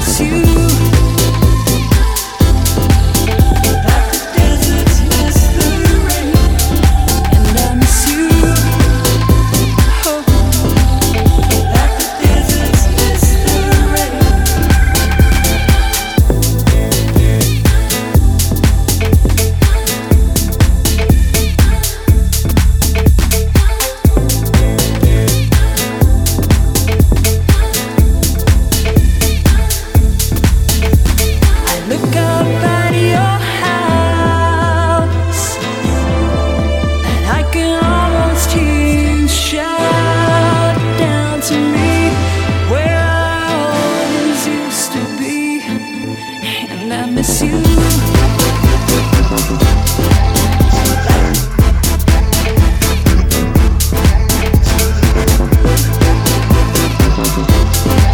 心。Yeah.